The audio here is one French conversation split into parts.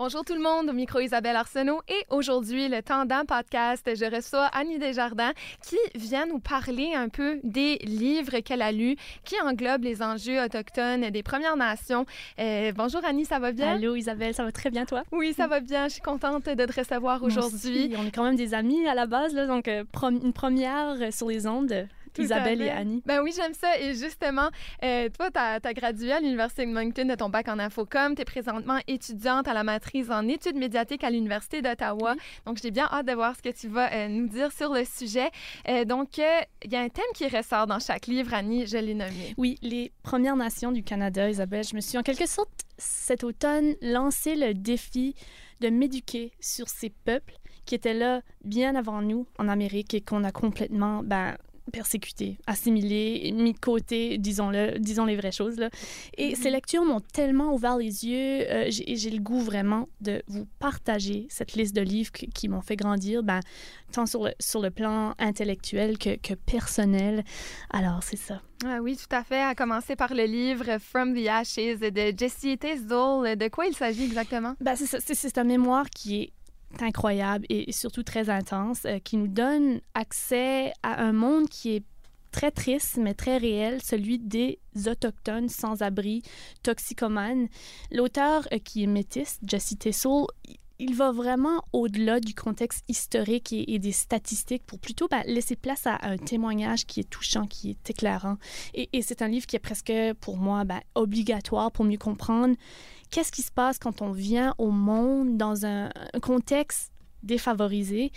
Bonjour tout le monde, au micro Isabelle Arsenault et aujourd'hui, le Tendant Podcast, je reçois Annie Desjardins qui vient nous parler un peu des livres qu'elle a lus qui englobent les enjeux autochtones des Premières Nations. Euh, bonjour Annie, ça va bien? Allô Isabelle, ça va très bien toi? Oui, ça va bien, je suis contente de te recevoir aujourd'hui. On est quand même des amis à la base, là, donc euh, une première sur les ondes. Isabelle et Annie. Ben oui, j'aime ça. Et justement, euh, toi, tu as, gradué à l'Université de Moncton de ton bac en infocom. Tu es présentement étudiante à la maîtrise en études médiatiques à l'Université d'Ottawa. Donc, j'ai bien hâte de voir ce que tu vas euh, nous dire sur le sujet. Euh, donc, il y a un thème qui ressort dans chaque livre, Annie, je l'ai nommé. Oui, les Premières Nations du Canada, Isabelle. Je me suis en quelque sorte cet automne lancé le défi de m'éduquer sur ces peuples qui étaient là bien avant nous en Amérique et qu'on a complètement ben, persécuté, assimilé, mis de côté, disons-le, disons les vraies choses. Là. Et mm-hmm. ces lectures m'ont tellement ouvert les yeux. Euh, j'ai le goût vraiment de vous partager cette liste de livres qui m'ont fait grandir, ben, tant sur le, sur le plan intellectuel que, que personnel. Alors, c'est ça. Ah oui, tout à fait. À commencer par le livre From the Ashes de Jessie Tisdall. De quoi il s'agit exactement? Ben, c'est un mémoire qui est incroyable et surtout très intense, euh, qui nous donne accès à un monde qui est très triste, mais très réel, celui des autochtones sans-abri, toxicomanes. L'auteur euh, qui est métis, Jesse Tessel, il va vraiment au-delà du contexte historique et, des statistiques pour plutôt ben, laisser place à, un témoignage qui est touchant, qui est éclairant. Et, c'est un livre qui est presque, pour moi, ben, obligatoire pour mieux comprendre qu'est-ce qui se passe quand on vient au monde dans un, contexte défavorisé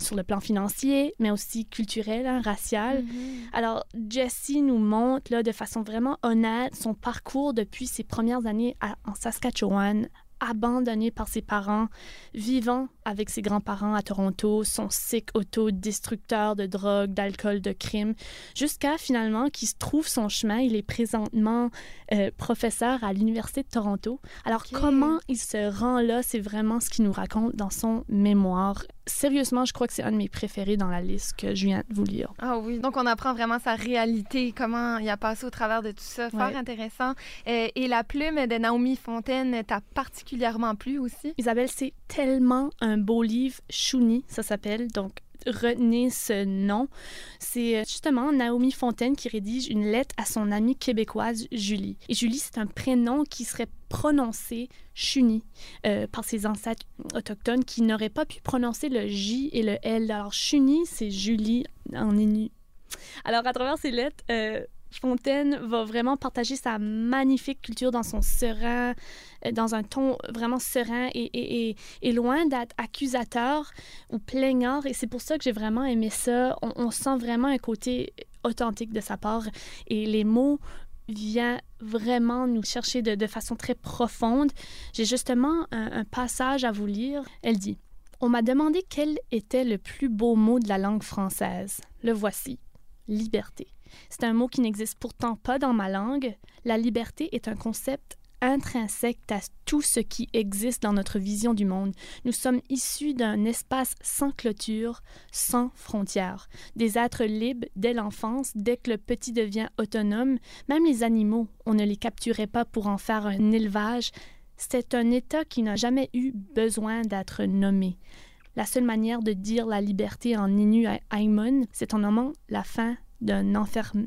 sur le plan financier, mais aussi culturel, hein, racial? Mm-hmm. Alors, Jessie nous montre là, de façon vraiment honnête son parcours depuis ses premières années en Saskatchewan abandonné par ses parents, vivant avec ses grands-parents à Toronto, son sick autodestructeur de drogue, d'alcool, de crime, jusqu'à finalement qu'il se trouve son chemin. Il est présentement euh, professeur à l'Université de Toronto. Alors, comment il se rend là, c'est vraiment ce qu'il nous raconte dans son mémoire. Sérieusement, je crois que c'est un de mes préférés dans la liste que je viens de vous lire. Ah oui, donc on apprend vraiment sa réalité, comment il a passé au travers de tout ça. Fort intéressant. Euh, et la plume de Naomi Fontaine t'a particulièrement plu aussi? Isabelle, c'est tellement un beau livre, Chouni, ça s'appelle. Donc, retenez ce nom. C'est euh, justement Naomi Fontaine qui rédige une lettre à son amie québécoise Julie. Et Julie, c'est un prénom qui serait prononcé Chuni euh, par ses ancêtres autochtones qui n'auraient pas pu prononcer le J et le L. Alors, Chuni, c'est Julie en Inuit. Alors, à travers ces lettres, euh, Fontaine va vraiment partager sa magnifique culture dans son serein, euh, dans un ton vraiment serein et, loin d'être accusateur ou plaignard. Et c'est pour ça que j'ai vraiment aimé ça. On, sent vraiment un côté authentique de sa part et les mots viennent vraiment nous chercher de, façon très profonde. J'ai justement un passage à vous lire. Elle dit On m'a demandé quel était le plus beau mot de la langue française. Le voici liberté. C'est un mot qui n'existe pourtant pas dans ma langue. La liberté est un concept intrinsèque à tout ce qui existe dans notre vision du monde. Nous sommes issus d'un espace sans clôture, sans frontières. Des êtres libres dès l'enfance, dès que le petit devient autonome. Même les animaux, on ne les capturait pas pour en faire un élevage. C'est un état qui n'a jamais eu besoin d'être nommé. La seule manière de dire la liberté en Inu Aimon, c'est en nommant la fin d'un enfermement.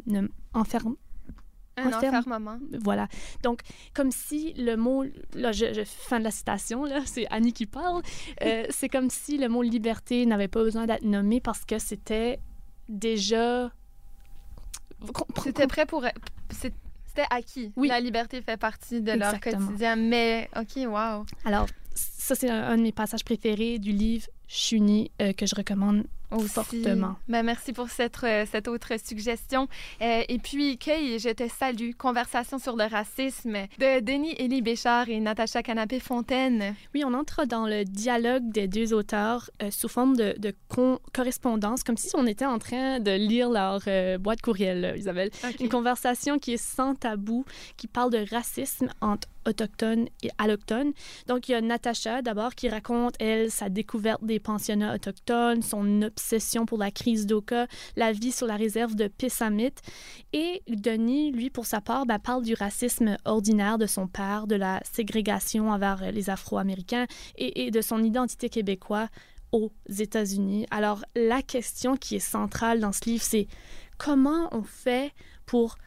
un enfermement. Voilà. Donc, comme si le mot, là, je, fin de la citation, là, c'est Annie qui parle, euh, c'est comme si le mot liberté n'avait pas besoin d'être nommé parce que c'était déjà. C'était prêt pour. C'était acquis. Oui. La liberté fait partie de leur quotidien. Mais, OK, wow. Alors, ça, c'est un, de mes passages préférés du livre Chuni euh, que je recommande fortement. Ben, merci pour cette, euh, cette autre suggestion. Euh, et puis, Kay, je te salue. Conversation sur le racisme de Denis Élie Béchard et Natacha Canapé-Fontaine. Oui, on entre dans le dialogue des deux auteurs sous forme de, de correspondance, comme si on était en train de lire leur boîte courriel, Isabelle. Une conversation qui est sans tabou, qui parle de racisme entre autochtones et allochtones. Donc, il y a Natacha, d'abord, qui raconte, elle, sa découverte des pensionnats autochtones, son obsession pour la crise d'Oka, la vie sur la réserve de Pessamit. Et Denis, lui, pour sa part, ben, parle du racisme ordinaire de son père, de la ségrégation envers les Afro-Américains et, et de son identité québécoise aux États-Unis. Alors, la question qui est centrale dans ce livre, c'est comment on fait pour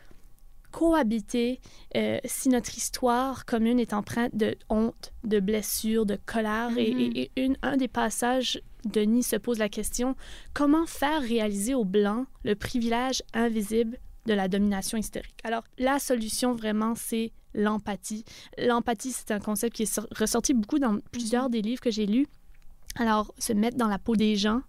cohabiter euh, si notre histoire commune est empreinte de honte, de blessure, de colère. et, Mhm. et- et une, un des passages, Denis se pose la question, comment faire réaliser aux Blancs le privilège invisible de la domination historique? Alors, la solution vraiment, c'est l'empathie. L'empathie, c'est un concept qui est sor- ressorti beaucoup dans plusieurs des livres que j'ai lus. Alors, se mettre dans la peau des gens,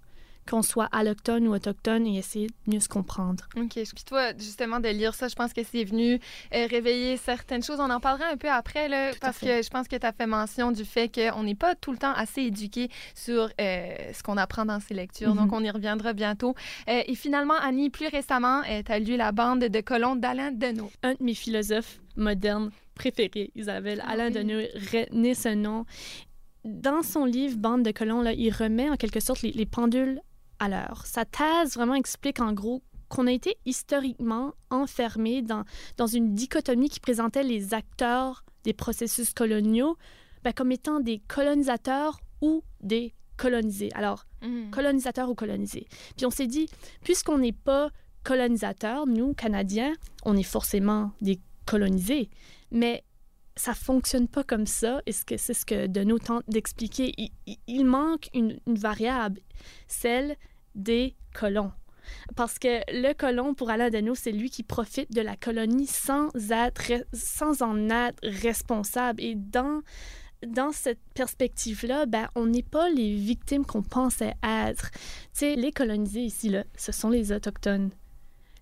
qu'on soit allochtone ou autochtone, et essayer de mieux se comprendre. OK. Puis toi, justement, de lire ça, je pense que c'est venu euh, réveiller certaines choses. On en parlera un peu après, là, parce que je pense que tu as fait mention du fait qu'on n'est pas tout le temps assez éduqué sur euh, ce qu'on apprend dans ces lectures. Mhm. Donc, on y reviendra bientôt. Euh, et finalement, Annie, plus récemment, tu as lu La bande de colons d'Alain Deneau. un de mes philosophes modernes préférés, Isabelle. Ah Alain. Deneau, retenez ce nom. Dans son livre Bande de colons, là, il remet en quelque sorte les, les pendules à l'heure. Sa thèse vraiment explique en gros qu'on a été historiquement enfermé dans, dans une dichotomie qui présentait les acteurs des processus coloniaux ben, comme étant des colonisateurs ou des colonisés. Alors, Mhm. colonisateur ou colonisé. Puis on s'est dit, puisqu'on n'est pas colonisateur, nous, Canadiens, on est forcément des colonisés. Mais ça fonctionne pas comme ça. Et c'est ce que Deneau tente d'expliquer. Il, manque une, variable, celle des colons. Parce que le colon, pour Alain Deneau, c'est lui qui profite de la colonie sans, être, re- sans en être responsable. Et dans, dans cette perspective-là, ben, on n'est pas les victimes qu'on pensait être. Tu sais, les colonisés ici, là, ce sont les Autochtones.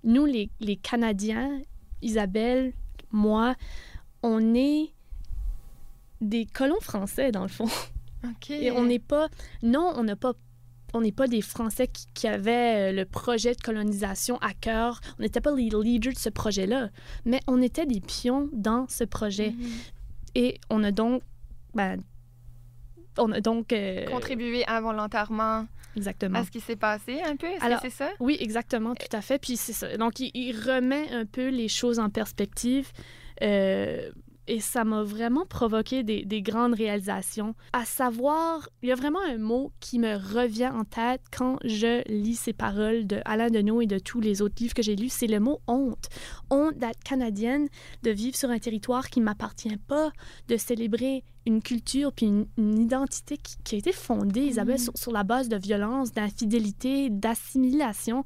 Nous, les, les Canadiens, Isabelle, moi, on est des colons français, dans le fond. OK. Et on n'est pas... Non, on n'a pas... On n'est pas des Français qui, qui avaient euh, le projet de colonisation à cœur. On n'était pas les leaders de ce projet-là, mais on était des pions dans ce projet. Mhm. Et on a donc... Ben, on a donc... euh, Contribuer involontairement Exactement. à ce qui s'est passé un peu. Est-ce Alors, que c'est ça? Oui, exactement, tout à fait. Puis c'est ça. Donc, il, il remet un peu les choses en perspective. Euh, et ça m'a vraiment provoqué des, des grandes réalisations. À savoir, il y a vraiment un mot qui me revient en tête quand je lis ces paroles de Alain Deneau et de tous les autres livres que j'ai lus, c'est le mot honte. Honte d'être canadienne, de vivre sur un territoire qui ne m'appartient pas, de célébrer une culture puis une, une identité qui, qui a été fondée, Isabelle, Mhm. sur, sur la base de violence, d'infidélité, d'assimilation.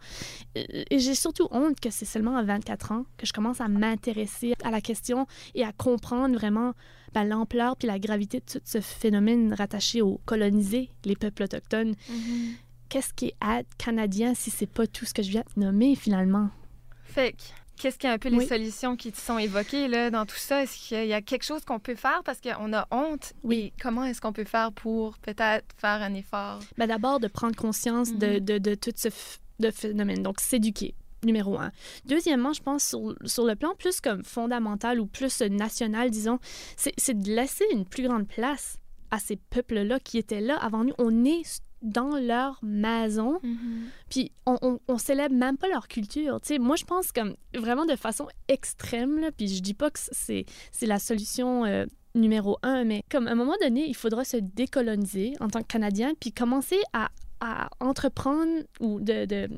Et j'ai surtout honte que c'est seulement à 24 ans que je commence à m'intéresser à la question et à comprendre vraiment ben, l'ampleur puis la gravité de tout ce phénomène rattaché aux colonisés, les peuples autochtones. Mhm. Qu'est-ce qui est être canadien si c'est pas tout ce que je viens de nommer finalement? Fait qu'est-ce qu'il y a un peu les Oui. solutions qui te sont évoquées là, dans tout ça? Est-ce qu'il y a quelque chose qu'on peut faire? Parce qu'on a honte? Oui. Et comment est-ce qu'on peut faire pour peut-être faire un effort? Ben, D'abord, de prendre conscience de, Mhm. de, de tout ce de phénomène. Donc, s'éduquer, numéro un. Deuxièmement, je pense sur, sur le plan plus comme fondamental ou plus national, disons, c'est c'est de laisser une plus grande place à ces peuples-là qui étaient là avant nous. On est dans leur maison, puis on, on, on célèbre même pas leur culture. Tu sais, moi, je pense comme vraiment de façon extrême, là, puis je dis pas que c'est la solution euh, numéro un, mais comme à un moment donné, il faudra se décoloniser en tant que Canadien, puis commencer à, à entreprendre ou de, de-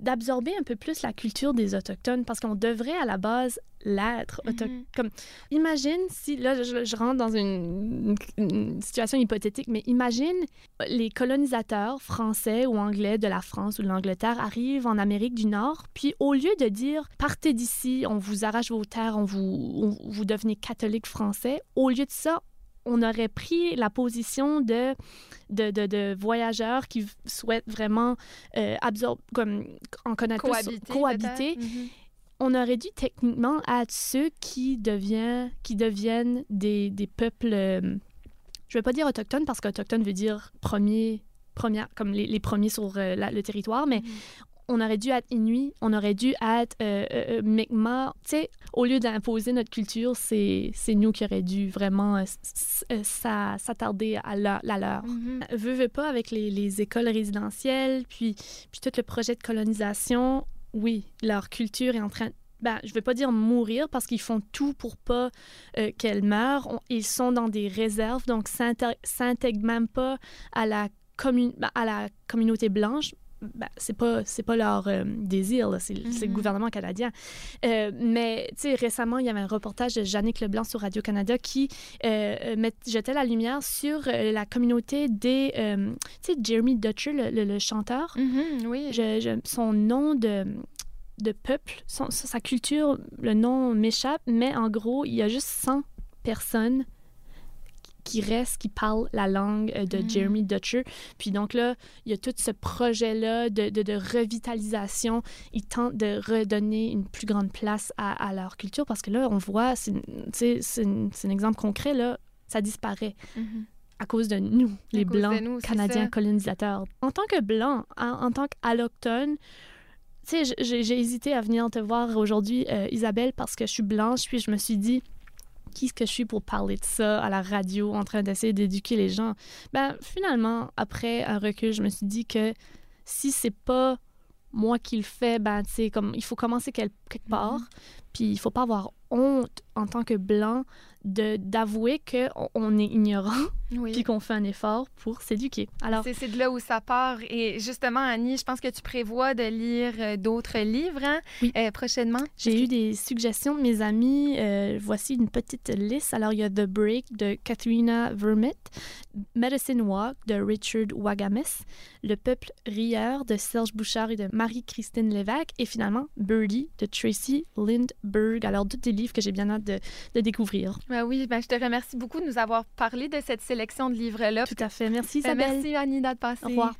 d'absorber un peu plus la culture des Autochtones, parce qu'on devrait à la base l'être. Mhm. Comme, imagine si, là, je, je rentre dans une, une situation hypothétique, mais imagine les colonisateurs français ou anglais de la France ou de l'Angleterre arrivent en Amérique du Nord, puis au lieu de dire partez d'ici, on vous arrache vos terres, on vous, on- vous devenez catholique français, au lieu de ça, on aurait pris la position de, de, de, de voyageurs qui souhaitent vraiment euh, absorber, comme en connaître plus Cohabiter. On aurait dû techniquement être ceux qui, devient, qui deviennent des, des peuples, euh, je ne vais pas dire autochtones parce qu'autochtone veut dire premier, première, comme les, les premiers sur euh, la- le territoire, mais on aurait dû être Inuit, on aurait dû être euh, euh, Mi'kmaq. Tu sais, au lieu d'imposer notre culture, c'est nous qui aurions dû vraiment s'attarder à la, leur. Mm-hmm. Veux, veux pas, avec les, les, écoles résidentielles, puis, puis tout le projet de colonisation, oui, leur culture est en train ben, je ne vais pas dire mourir parce qu'ils font tout pour pas euh, qu'elle meure. ils sont dans des réserves, donc s'intègrent même pas à la, ben, à la communauté blanche. Ben, c'est pas c'est pas leur euh, désir c'est le mm-hmm. gouvernement canadien euh, mais tu sais récemment il y avait un reportage de Jannick Leblanc sur Radio Canada qui met, jetait la lumière sur la communauté des tu sais Jeremy Dutcher le, chanteur oui je, son nom de de peuple. sa culture, le nom m'échappe, mais en gros, il y a juste 100 personnes qui restent, qui parlent la langue euh, de mm. Jeremy Dutcher. Puis donc là, il y a tout ce projet-là de, de, revitalisation. Ils tentent de redonner une plus grande place à, leur culture parce que là, on voit, c'est un exemple concret, là, ça disparaît. Mm-hmm. à cause de nous, les Blancs canadiens colonisateurs. En tant que Blanc, en, tant qu'allochtone, tu sais, j'ai hésité à venir te voir aujourd'hui, euh, Isabelle, parce que je suis blanche, puis je me suis dit, qui est-ce que je suis pour parler de ça à la radio, en train d'essayer d'éduquer les gens? Ben, finalement, après un recul, je me suis dit que si c'est pas moi qui le fais, ben, tu sais, comme, il faut commencer quelque, part, mm-hmm. Puis il faut pas avoir honte en tant que blanc d'avouer qu'on on est ignorant puis qu'on fait un effort pour s'éduquer. Alors c'est de là où ça part et justement Annie, je pense que tu prévois de lire euh, d'autres livres hein, euh, prochainement. J'ai eu des suggestions de mes amis. Euh, voici une petite liste. Alors il y a The Break de Katharina Vermette, Medicine Walk de Richard Wagames, Le peuple rieur de Serge Bouchard et de Marie-Christine Lévesque et finalement Birdie de Tracy Alors tous des livres que j'ai bien hâte de, de découvrir. Ben oui, ben je te remercie beaucoup de nous avoir parlé de cette sélection de livres-là. Tout à fait. Merci ben, Isabelle. merci Annie d'être passée. Au revoir.